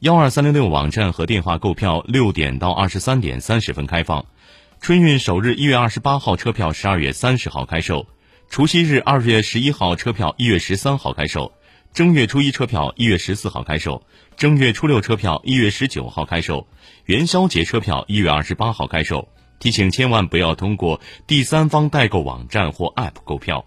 幺二三零六网站和电话购票六点到二十三点三十分开放。春运首日一月二十八号车票十二月三十号开售除夕日二月十一号车票一月十三号开售正月初一车票一月十四号开售正月初六车票一月十九号开售元宵节车票一月二十八号开售。提醒千万不要通过第三方代购网站或 app 购票。